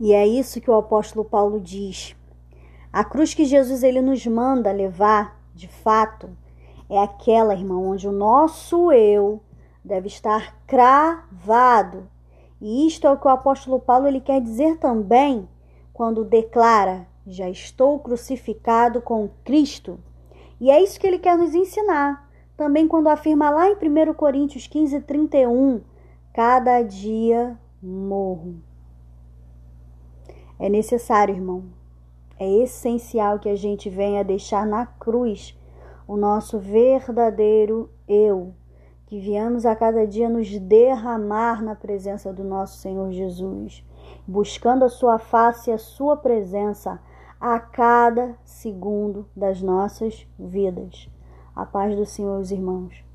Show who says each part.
Speaker 1: E é isso que o apóstolo Paulo diz. A cruz que Jesus ele nos manda levar, de fato, é aquela, irmão, onde o nosso eu deve estar cravado. E isto é o que o apóstolo Paulo ele quer dizer também quando declara: Já estou crucificado com Cristo. E é isso que ele quer nos ensinar. Também quando afirma lá em 1 Coríntios 15, 31, cada dia morro. É necessário, irmão, é essencial que a gente venha deixar na cruz o nosso verdadeiro eu, que viemos a cada dia nos derramar na presença do nosso Senhor Jesus, buscando a sua face e a sua presença a cada segundo das nossas vidas. A paz do Senhor, os irmãos.